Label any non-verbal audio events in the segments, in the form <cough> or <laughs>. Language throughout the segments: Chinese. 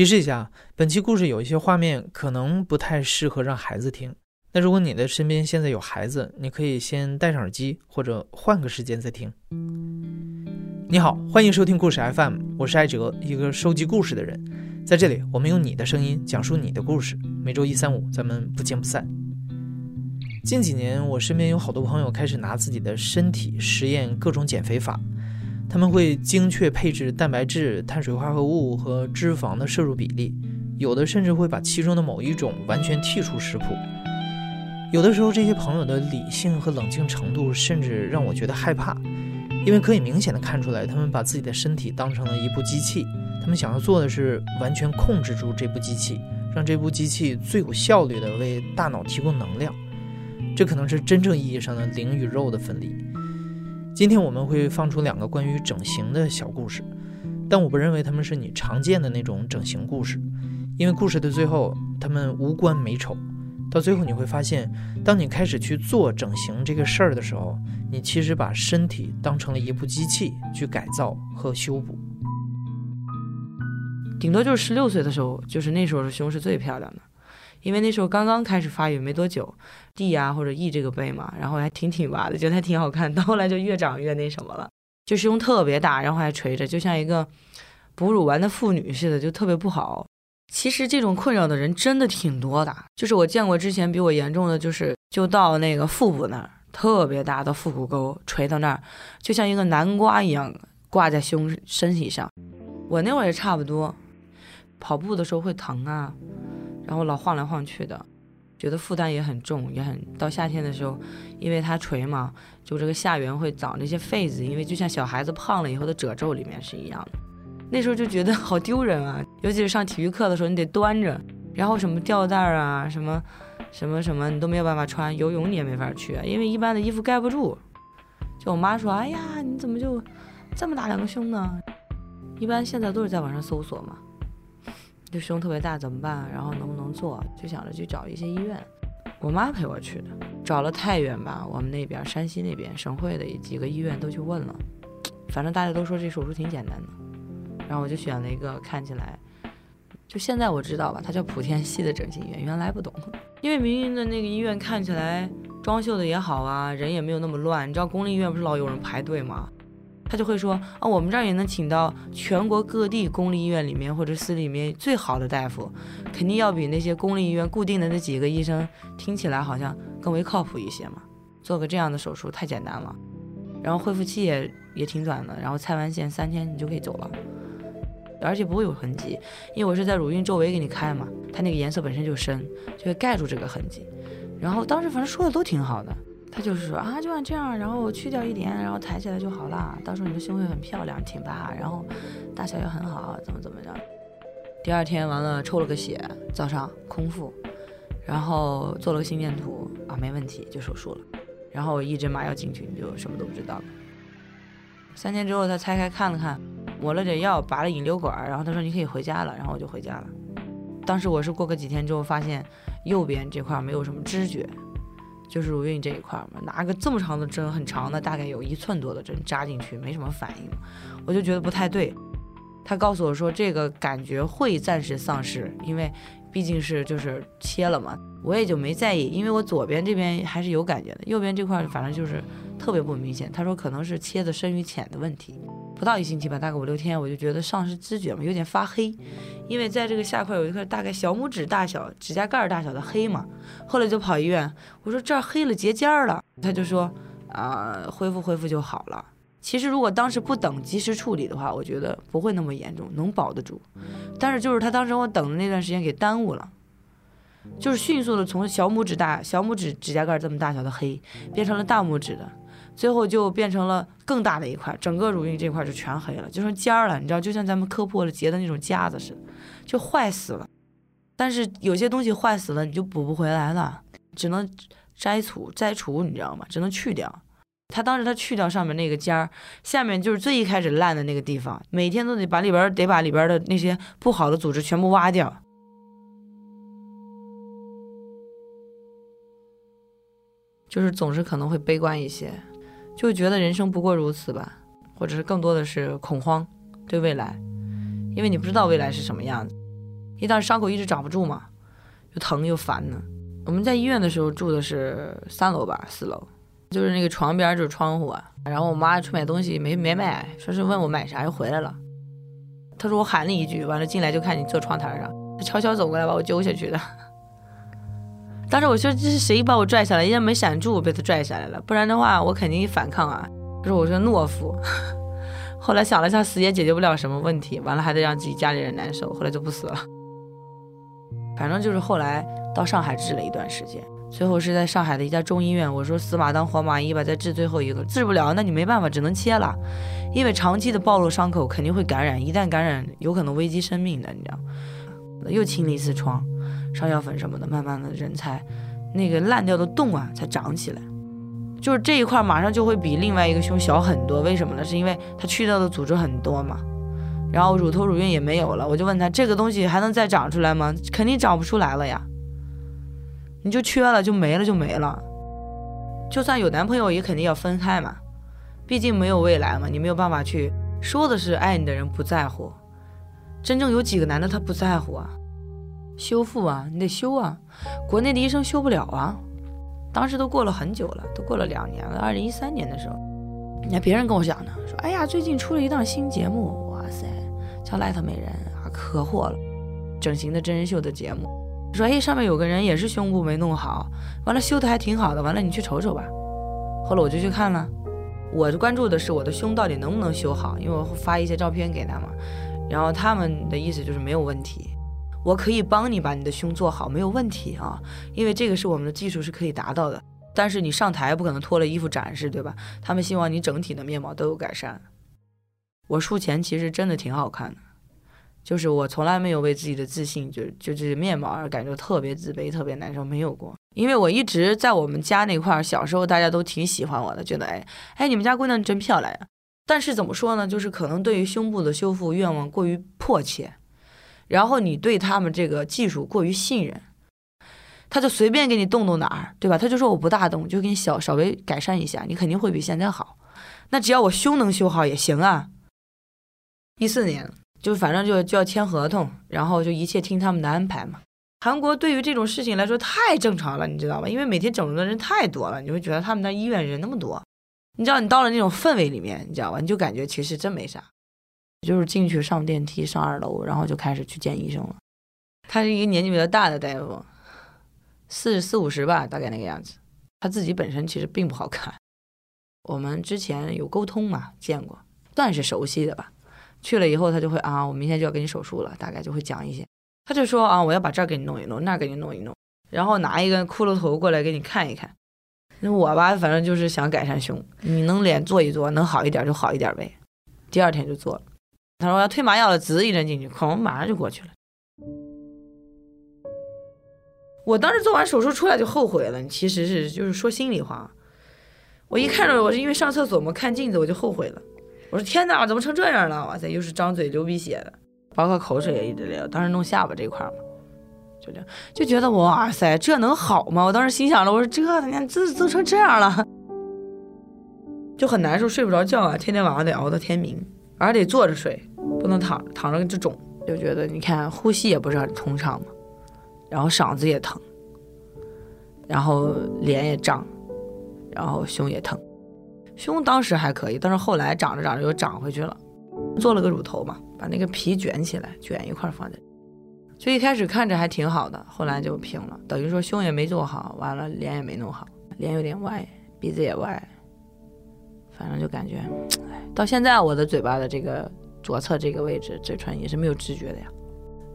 提示一下，本期故事有一些画面可能不太适合让孩子听。那如果你的身边现在有孩子，你可以先戴上耳机，或者换个时间再听。你好，欢迎收听故事 FM，我是艾哲，一个收集故事的人。在这里，我们用你的声音讲述你的故事。每周一、三、五，咱们不见不散。近几年，我身边有好多朋友开始拿自己的身体实验各种减肥法。他们会精确配置蛋白质、碳水化合物和脂肪的摄入比例，有的甚至会把其中的某一种完全剔出食谱。有的时候，这些朋友的理性和冷静程度甚至让我觉得害怕，因为可以明显的看出来，他们把自己的身体当成了一部机器，他们想要做的是完全控制住这部机器，让这部机器最有效率的为大脑提供能量。这可能是真正意义上的灵与肉的分离。今天我们会放出两个关于整形的小故事，但我不认为他们是你常见的那种整形故事，因为故事的最后他们无关美丑。到最后你会发现，当你开始去做整形这个事儿的时候，你其实把身体当成了一部机器去改造和修补。顶多就是十六岁的时候，就是那时候的胸是最漂亮的。因为那时候刚刚开始发育没多久，D 呀或者 E 这个背嘛，然后还挺挺拔的，觉得还挺好看。到后来就越长越那什么了，就胸特别大，然后还垂着，就像一个哺乳完的妇女似的，就特别不好。其实这种困扰的人真的挺多的，就是我见过之前比我严重的，就是就到那个腹部那儿，特别大的腹股沟垂到那儿，就像一个南瓜一样挂在胸身体上。我那会儿也差不多，跑步的时候会疼啊。然后老晃来晃去的，觉得负担也很重，也很到夏天的时候，因为它垂嘛，就这个下缘会长那些痱子，因为就像小孩子胖了以后的褶皱里面是一样的。那时候就觉得好丢人啊，尤其是上体育课的时候，你得端着，然后什么吊带啊，什么什么什么，你都没有办法穿，游泳你也没法去，因为一般的衣服盖不住。就我妈说，哎呀，你怎么就这么大两个胸呢？一般现在都是在网上搜索嘛。就胸特别大怎么办？然后能不能做？就想着去找一些医院。我妈陪我去的，找了太原吧，我们那边山西那边省会的几个医院都去问了，反正大家都说这手术挺简单的。然后我就选了一个看起来，就现在我知道吧，它叫莆田系的整形医院。原来不懂，因为明明的那个医院看起来装修的也好啊，人也没有那么乱。你知道公立医院不是老有人排队吗？他就会说啊，我们这儿也能请到全国各地公立医院里面或者私里面最好的大夫，肯定要比那些公立医院固定的那几个医生听起来好像更为靠谱一些嘛。做个这样的手术太简单了，然后恢复期也也挺短的，然后拆完线三天你就可以走了，而且不会有痕迹，因为我是在乳晕周围给你开嘛，它那个颜色本身就深，就会盖住这个痕迹。然后当时反正说的都挺好的。他就是说啊，就按这样，然后去掉一点，然后抬起来就好了。到时候你的胸会很漂亮，挺拔，然后大小也很好，怎么怎么着。第二天完了，抽了个血，早上空腹，然后做了个心电图啊，没问题，就手术了。然后一针麻药进去，你就什么都不知道了。三天之后他拆开看了看，抹了点药，拔了引流管，然后他说你可以回家了，然后我就回家了。当时我是过个几天之后发现右边这块没有什么知觉。就是乳晕这一块嘛，拿个这么长的针，很长的，大概有一寸多的针扎进去，没什么反应，我就觉得不太对。他告诉我说，这个感觉会暂时丧失，因为毕竟是就是切了嘛，我也就没在意，因为我左边这边还是有感觉的，右边这块反正就是特别不明显。他说可能是切的深与浅的问题。不到一星期吧，大概五六天，我就觉得丧失知觉嘛，有点发黑，因为在这个下块有一块大概小拇指大小、指甲盖大小的黑嘛。后来就跑医院，我说这儿黑了结尖了，他就说啊，恢复恢复就好了。其实如果当时不等及时处理的话，我觉得不会那么严重，能保得住。但是就是他当时我等的那段时间给耽误了，就是迅速的从小拇指大小拇指指甲盖这么大小的黑，变成了大拇指的。最后就变成了更大的一块，整个乳晕这块就全黑了，就成尖儿了，你知道，就像咱们磕破了结的那种痂子似的，就坏死了。但是有些东西坏死了，你就补不回来了，只能摘除摘除，你知道吗？只能去掉。他当时他去掉上面那个尖儿，下面就是最一开始烂的那个地方，每天都得把里边得把里边的那些不好的组织全部挖掉，就是总是可能会悲观一些。就觉得人生不过如此吧，或者是更多的是恐慌，对未来，因为你不知道未来是什么样子。一旦伤口一直长不住嘛，又疼又烦呢。我们在医院的时候住的是三楼吧，四楼，就是那个床边就是窗户啊。然后我妈去买东西没没买，说是问我买啥，又回来了。她说我喊了一句，完了进来就看你坐窗台上，她悄悄走过来把我揪下去的。当时我说这是谁把我拽下来？人家没闪住，我被他拽下来了，不然的话我肯定反抗啊。就是我说懦夫。<laughs> 后来想了下，死也解决不了什么问题，完了还得让自己家里人难受，后来就不死了。反正就是后来到上海治了一段时间，最后是在上海的一家中医院。我说死马当活马医吧，再治最后一个，治不了，那你没办法，只能切了，因为长期的暴露伤口肯定会感染，一旦感染有可能危及生命的，你知道。又清了一次疮，上药粉什么的，慢慢的人才那个烂掉的洞啊才长起来。就是这一块马上就会比另外一个胸小很多，为什么呢？是因为它去掉的组织很多嘛，然后乳头乳晕也没有了。我就问他，这个东西还能再长出来吗？肯定长不出来了呀。你就缺了就没了就没了，就算有男朋友也肯定要分开嘛，毕竟没有未来嘛。你没有办法去说的是爱你的人不在乎，真正有几个男的他不在乎啊？修复啊，你得修啊，国内的医生修不了啊。当时都过了很久了，都过了两年了。二零一三年的时候，你看别人跟我讲呢，说哎呀，最近出了一档新节目，哇塞，叫《赖特美人》啊，可火了，整形的真人秀的节目。说哎，上面有个人也是胸部没弄好，完了修的还挺好的，完了你去瞅瞅吧。后来我就去看了，我关注的是我的胸到底能不能修好，因为我发一些照片给他嘛。然后他们的意思就是没有问题。我可以帮你把你的胸做好，没有问题啊，因为这个是我们的技术是可以达到的。但是你上台不可能脱了衣服展示，对吧？他们希望你整体的面貌都有改善。我术前其实真的挺好看的，就是我从来没有为自己的自信就就这面貌而感觉特别自卑、特别难受，没有过。因为我一直在我们家那块儿，小时候大家都挺喜欢我的，觉得哎哎，你们家姑娘真漂亮呀。但是怎么说呢？就是可能对于胸部的修复愿望过于迫切。然后你对他们这个技术过于信任，他就随便给你动动哪儿，对吧？他就说我不大动，就给你小稍微改善一下，你肯定会比现在好。那只要我胸能修好也行啊。一四年就反正就就要签合同，然后就一切听他们的安排嘛。韩国对于这种事情来说太正常了，你知道吧？因为每天整容的人太多了，你会觉得他们那医院人那么多，你知道你到了那种氛围里面，你知道吧？你就感觉其实真没啥。就是进去上电梯上二楼，然后就开始去见医生了。他是一个年纪比较大的大夫，四四五十吧，大概那个样子。他自己本身其实并不好看。我们之前有沟通嘛，见过，算是熟悉的吧。去了以后，他就会啊，我明天就要给你手术了，大概就会讲一些。他就说啊，我要把这儿给你弄一弄，那儿给你弄一弄，然后拿一个骷髅头过来给你看一看。那我吧，反正就是想改善胸，你能脸做一做，能好一点就好一点呗。第二天就做了。他说我要推麻药了，滋一针进去，哐，马上就过去了。我当时做完手术出来就后悔了，其实是就是说心里话。我一看着我是因为上厕所嘛，看镜子我就后悔了。我说天哪，怎么成这样了？哇塞，又是张嘴流鼻血的，包括口水也一直流。当时弄下巴这块嘛，就这样就觉得哇塞，这能好吗？我当时心想了，我说这你看这都成这样了，就很难受，睡不着觉啊，天天晚上得熬到天明，而得坐着睡。不能躺躺着就肿，就觉得你看呼吸也不是很通畅嘛，然后嗓子也疼，然后脸也胀，然后胸也疼，胸当时还可以，但是后来长着长着又长回去了，做了个乳头嘛，把那个皮卷起来，卷一块放在，就一开始看着还挺好的，后来就平了，等于说胸也没做好，完了脸也没弄好，脸有点歪，鼻子也歪，反正就感觉，哎，到现在我的嘴巴的这个。左侧这个位置，嘴唇也是没有知觉的呀。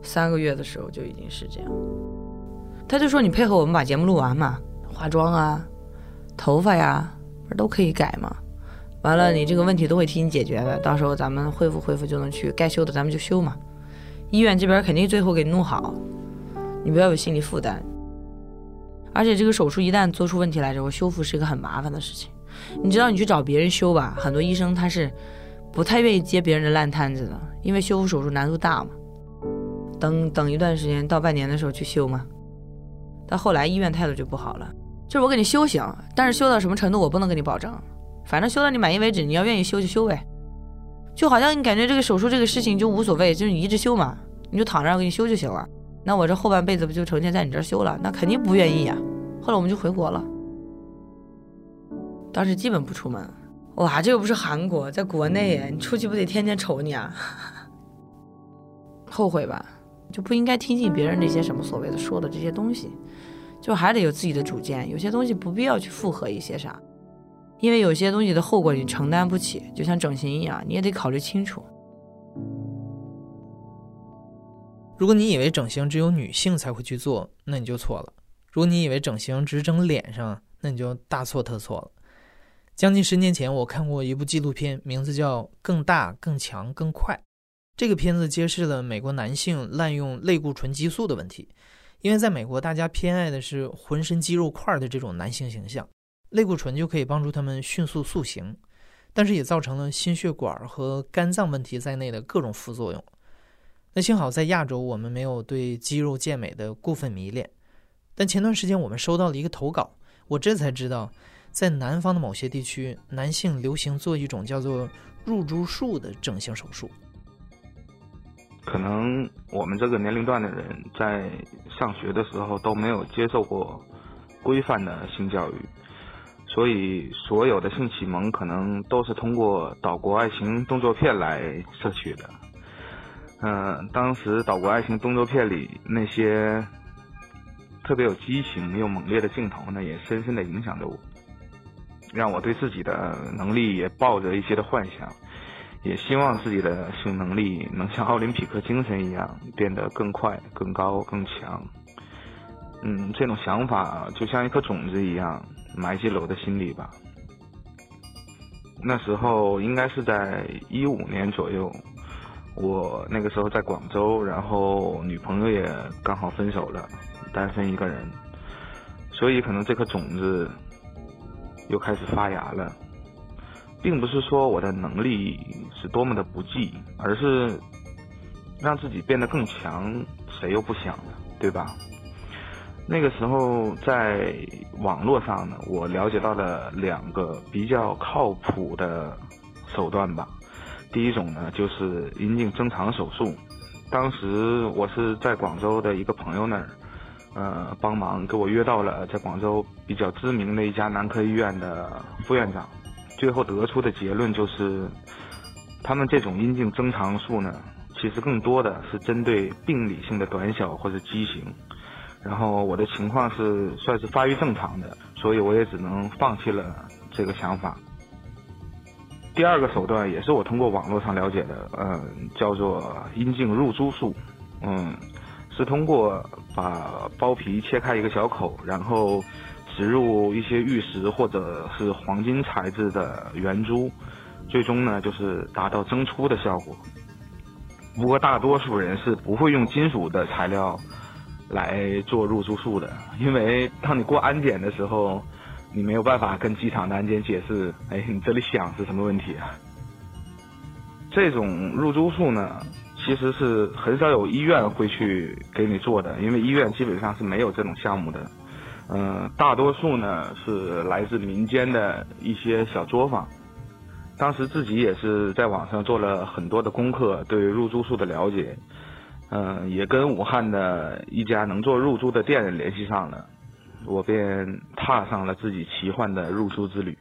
三个月的时候就已经是这样。他就说你配合我们把节目录完嘛，化妆啊，头发呀，不是都可以改吗？完了，你这个问题都会替你解决的。到时候咱们恢复恢复就能去，该修的咱们就修嘛。医院这边肯定最后给你弄好，你不要有心理负担。而且这个手术一旦做出问题来之后，修复是一个很麻烦的事情。你知道你去找别人修吧，很多医生他是。不太愿意接别人的烂摊子的，因为修复手术难度大嘛。等等一段时间，到半年的时候去修嘛。到后来医院态度就不好了，就是我给你修行，但是修到什么程度我不能给你保证，反正修到你满意为止，你要愿意修就修呗。就好像你感觉这个手术这个事情就无所谓，就是你一直修嘛，你就躺这儿给你修就行了。那我这后半辈子不就成天在你这儿修了？那肯定不愿意呀。后来我们就回国了，当时基本不出门。哇，这又不是韩国，在国内，你出去不得天天瞅你啊？<laughs> 后悔吧，就不应该听信别人那些什么所谓的说的这些东西，就还得有自己的主见。有些东西不必要去附和一些啥，因为有些东西的后果你承担不起，就像整形一样，你也得考虑清楚。如果你以为整形只有女性才会去做，那你就错了；如果你以为整形只整脸上，那你就大错特错了。将近十年前，我看过一部纪录片，名字叫《更大、更强、更快》。这个片子揭示了美国男性滥用类固醇激素的问题。因为在美国，大家偏爱的是浑身肌肉块的这种男性形象，类固醇就可以帮助他们迅速塑形，但是也造成了心血管和肝脏问题在内的各种副作用。那幸好在亚洲，我们没有对肌肉健美的过分迷恋。但前段时间我们收到了一个投稿，我这才知道。在南方的某些地区，男性流行做一种叫做入珠术的整形手术。可能我们这个年龄段的人在上学的时候都没有接受过规范的性教育，所以所有的性启蒙可能都是通过岛国爱情动作片来摄取的。嗯，当时岛国爱情动作片里那些特别有激情又猛烈的镜头呢，也深深的影响着我。让我对自己的能力也抱着一些的幻想，也希望自己的性能力能像奥林匹克精神一样变得更快、更高、更强。嗯，这种想法就像一颗种子一样埋进了我的心里吧。那时候应该是在一五年左右，我那个时候在广州，然后女朋友也刚好分手了，单身一个人，所以可能这颗种子。又开始发芽了，并不是说我的能力是多么的不济，而是让自己变得更强，谁又不想呢？对吧？那个时候在网络上呢，我了解到了两个比较靠谱的手段吧。第一种呢，就是阴茎增长手术。当时我是在广州的一个朋友那儿。呃，帮忙给我约到了在广州比较知名的一家男科医院的副院长，最后得出的结论就是，他们这种阴茎增长术呢，其实更多的是针对病理性的短小或者畸形。然后我的情况是算是发育正常的，所以我也只能放弃了这个想法。第二个手段也是我通过网络上了解的，嗯，叫做阴茎入珠术，嗯。是通过把包皮切开一个小口，然后植入一些玉石或者是黄金材质的圆珠，最终呢就是达到增粗的效果。不过大多数人是不会用金属的材料来做入珠术的，因为当你过安检的时候，你没有办法跟机场的安检解释，哎，你这里响是什么问题啊？这种入珠术呢？其实是很少有医院会去给你做的，因为医院基本上是没有这种项目的。嗯，大多数呢是来自民间的一些小作坊。当时自己也是在网上做了很多的功课，对入珠术的了解。嗯，也跟武汉的一家能做入珠的店联系上了，我便踏上了自己奇幻的入珠之旅。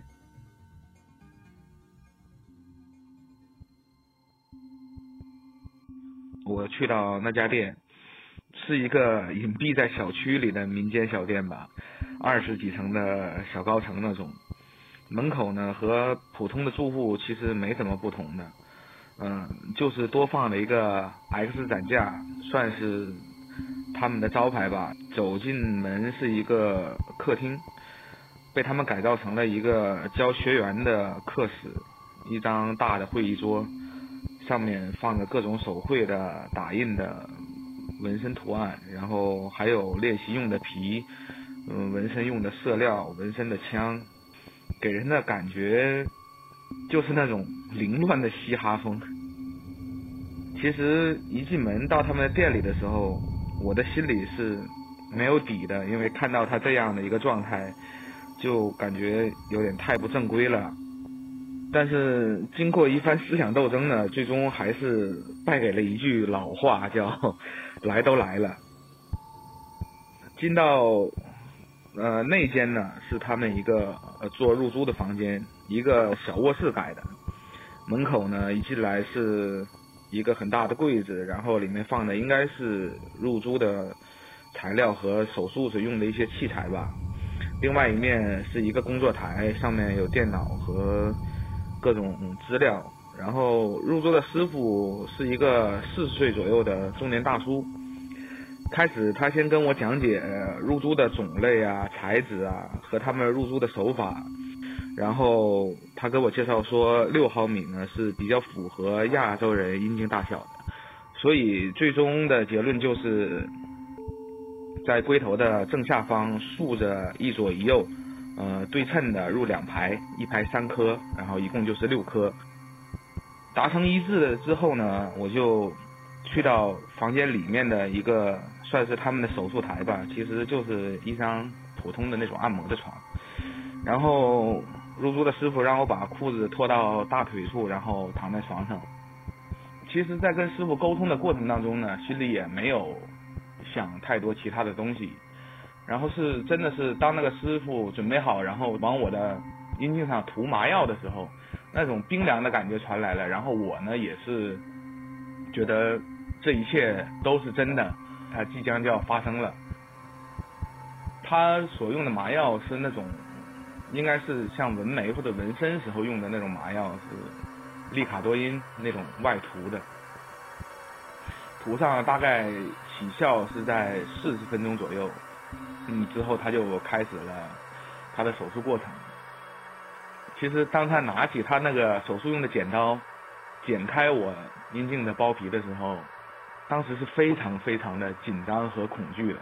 我去到那家店，是一个隐蔽在小区里的民间小店吧，二十几层的小高层那种。门口呢和普通的住户其实没什么不同的，嗯，就是多放了一个 X 展架，算是他们的招牌吧。走进门是一个客厅，被他们改造成了一个教学员的课室，一张大的会议桌。上面放着各种手绘的、打印的纹身图案，然后还有练习用的皮，嗯，纹身用的色料、纹身的枪，给人的感觉就是那种凌乱的嘻哈风。其实一进门到他们的店里的时候，我的心里是没有底的，因为看到他这样的一个状态，就感觉有点太不正规了。但是经过一番思想斗争呢，最终还是败给了一句老话，叫 <laughs> “来都来了”。进到呃内间呢，是他们一个呃做入租的房间，一个小卧室改的。门口呢，一进来是一个很大的柜子，然后里面放的应该是入租的材料和手术时用的一些器材吧。另外一面是一个工作台，上面有电脑和各种资料。然后入租的师傅是一个四十岁左右的中年大叔。开始他先跟我讲解入租的种类啊、材质啊和他们入租的手法。然后他给我介绍说，六毫米呢是比较符合亚洲人阴茎大小的。所以最终的结论就是。在龟头的正下方竖着一左一右，呃，对称的入两排，一排三颗，然后一共就是六颗。达成一致了之后呢，我就去到房间里面的一个算是他们的手术台吧，其实就是一张普通的那种按摩的床。然后入住的师傅让我把裤子脱到大腿处，然后躺在床上。其实，在跟师傅沟通的过程当中呢，心里也没有。想太多其他的东西，然后是真的是当那个师傅准备好，然后往我的阴茎上涂麻药的时候，那种冰凉的感觉传来了。然后我呢也是觉得这一切都是真的，它即将就要发生了。他所用的麻药是那种，应该是像纹眉或者纹身时候用的那种麻药，是利卡多因那种外涂的。涂上大概起效是在四十分钟左右，嗯，之后他就开始了他的手术过程。其实当他拿起他那个手术用的剪刀，剪开我阴茎的包皮的时候，当时是非常非常的紧张和恐惧的。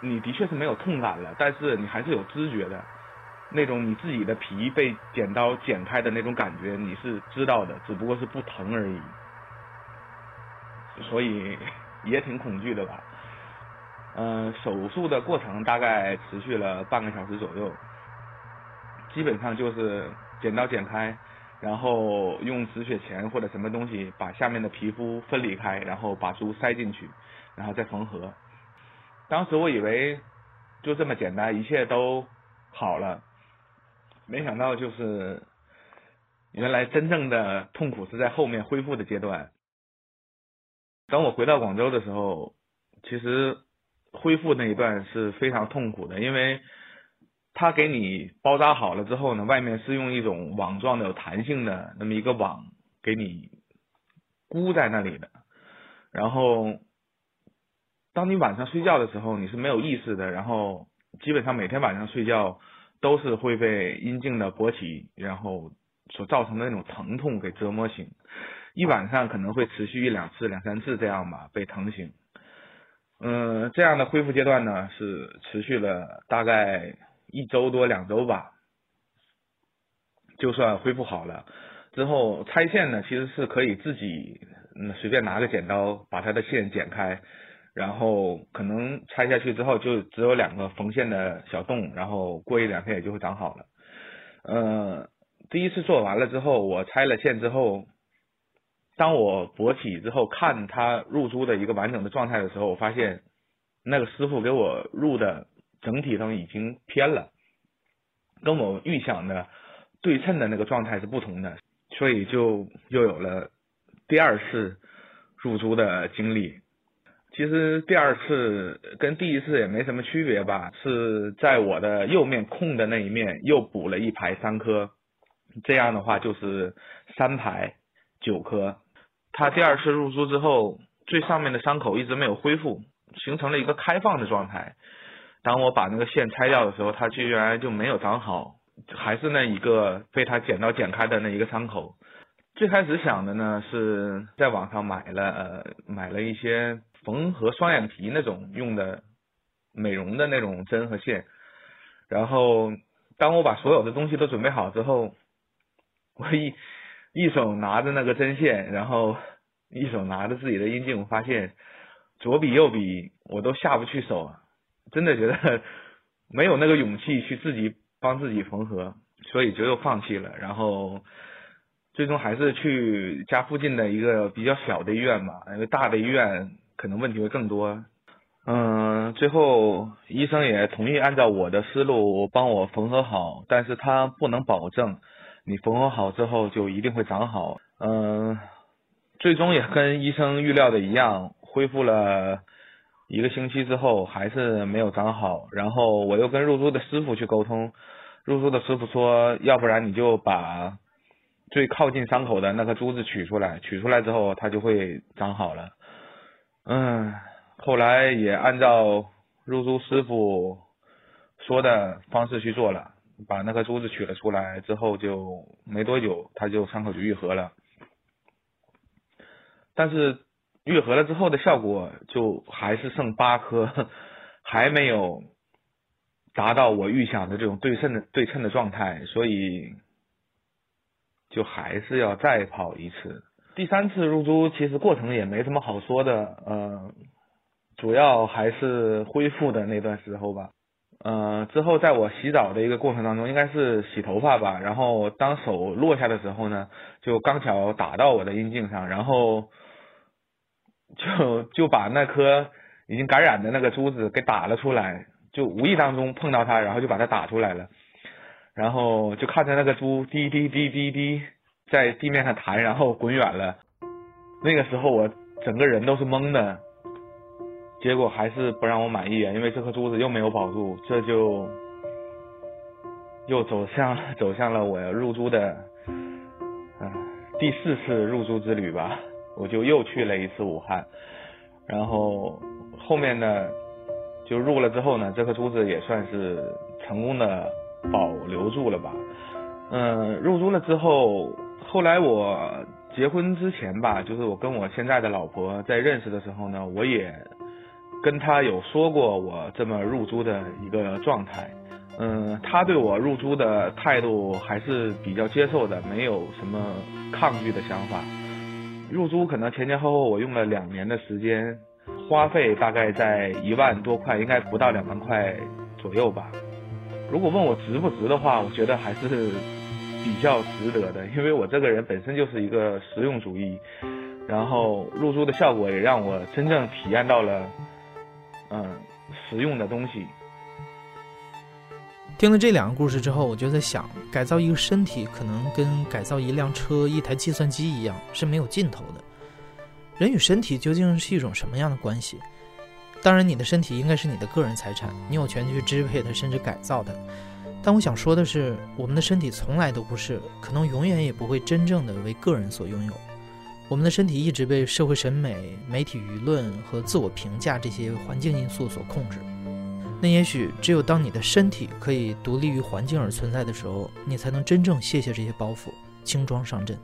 你的确是没有痛感了，但是你还是有知觉的，那种你自己的皮被剪刀剪开的那种感觉，你是知道的，只不过是不疼而已。所以也挺恐惧的吧，嗯，手术的过程大概持续了半个小时左右，基本上就是剪刀剪开，然后用止血钳或者什么东西把下面的皮肤分离开，然后把猪塞进去，然后再缝合。当时我以为就这么简单，一切都好了，没想到就是原来真正的痛苦是在后面恢复的阶段。当我回到广州的时候，其实恢复那一段是非常痛苦的，因为他给你包扎好了之后呢，外面是用一种网状的、有弹性的那么一个网给你箍在那里的。然后，当你晚上睡觉的时候，你是没有意识的，然后基本上每天晚上睡觉都是会被阴茎的勃起然后所造成的那种疼痛给折磨醒。一晚上可能会持续一两次、两三次这样吧，被疼醒。嗯，这样的恢复阶段呢是持续了大概一周多、两周吧。就算恢复好了之后，拆线呢其实是可以自己嗯随便拿个剪刀把它的线剪开，然后可能拆下去之后就只有两个缝线的小洞，然后过一两天也就会长好了。嗯，第一次做完了之后，我拆了线之后。当我勃起之后，看他入珠的一个完整的状态的时候，我发现那个师傅给我入的整体上已经偏了，跟我预想的对称的那个状态是不同的，所以就又有了第二次入珠的经历。其实第二次跟第一次也没什么区别吧，是在我的右面空的那一面又补了一排三颗，这样的话就是三排九颗。他第二次入珠之后，最上面的伤口一直没有恢复，形成了一个开放的状态。当我把那个线拆掉的时候，它居然就没有长好，还是那一个被他剪刀剪开的那一个伤口。最开始想的呢，是在网上买了呃买了一些缝合双眼皮那种用的美容的那种针和线。然后当我把所有的东西都准备好之后，我一。一手拿着那个针线，然后一手拿着自己的阴茎，我发现左比右比我都下不去手，真的觉得 <laughs> 没有那个勇气去自己帮自己缝合。所以就又放弃了。然后最终还是去家附近的一个比较小的医院吧，因为大的医院可能问题会更多。嗯，最后医生也同意按照我的思路帮我缝合好，但是他不能保证你缝合好之后就一定会长好。嗯，最终也跟医生预料的一样，恢复了。一个星期之后还是没有长好，然后我又跟入珠的师傅去沟通，入珠的师傅说，要不然你就把最靠近伤口的那颗珠子取出来，取出来之后它就会长好了。嗯，后来也按照入珠师傅说的方式去做了，把那颗珠子取了出来之后，就没多久它就伤口就愈合了，但是。愈合了之后的效果就还是剩八颗，还没有达到我预想的这种对称的对称的状态，所以就还是要再跑一次。第三次入珠其实过程也没什么好说的，呃，主要还是恢复的那段时候吧。呃，之后在我洗澡的一个过程当中，应该是洗头发吧，然后当手落下的时候呢，就刚巧打到我的阴茎上，然后。就就把那颗已经感染的那个珠子给打了出来，就无意当中碰到它，然后就把它打出来了，然后就看着那个珠滴滴滴滴滴在地面上弹，然后滚远了。那个时候我整个人都是懵的，结果还是不让我满意啊，因为这颗珠子又没有保住，这就又走向走向了我入珠的啊第四次入珠之旅吧。我就又去了一次武汉，然后后面呢，就入了之后呢，这颗珠子也算是成功的保留住了吧。嗯，入珠了之后，后来我结婚之前吧，就是我跟我现在的老婆在认识的时候呢，我也跟他有说过我这么入租的一个状态。嗯，他对我入租的态度还是比较接受的，没有什么抗拒的想法。入租可能前前后后我用了两年的时间，花费大概在一万多块，应该不到两万块左右吧。如果问我值不值的话，我觉得还是比较值得的，因为我这个人本身就是一个实用主义，然后入租的效果也让我真正体验到了，嗯，实用的东西。听了这两个故事之后，我就在想，改造一个身体可能跟改造一辆车、一台计算机一样，是没有尽头的。人与身体究竟是一种什么样的关系？当然，你的身体应该是你的个人财产，你有权去支配它，甚至改造它。但我想说的是，我们的身体从来都不是，可能永远也不会真正的为个人所拥有。我们的身体一直被社会审美、媒体舆论和自我评价这些环境因素所控制。那也许只有当你的身体可以独立于环境而存在的时候，你才能真正卸下这些包袱，轻装上阵。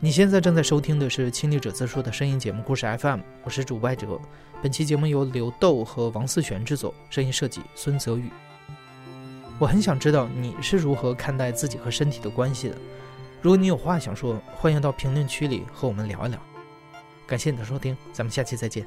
你现在正在收听的是《亲历者自述》的声音节目故事 FM，我是主播哲。本期节目由刘豆和王思璇制作，声音设计孙泽宇。我很想知道你是如何看待自己和身体的关系的。如果你有话想说，欢迎到评论区里和我们聊一聊。感谢你的收听，咱们下期再见。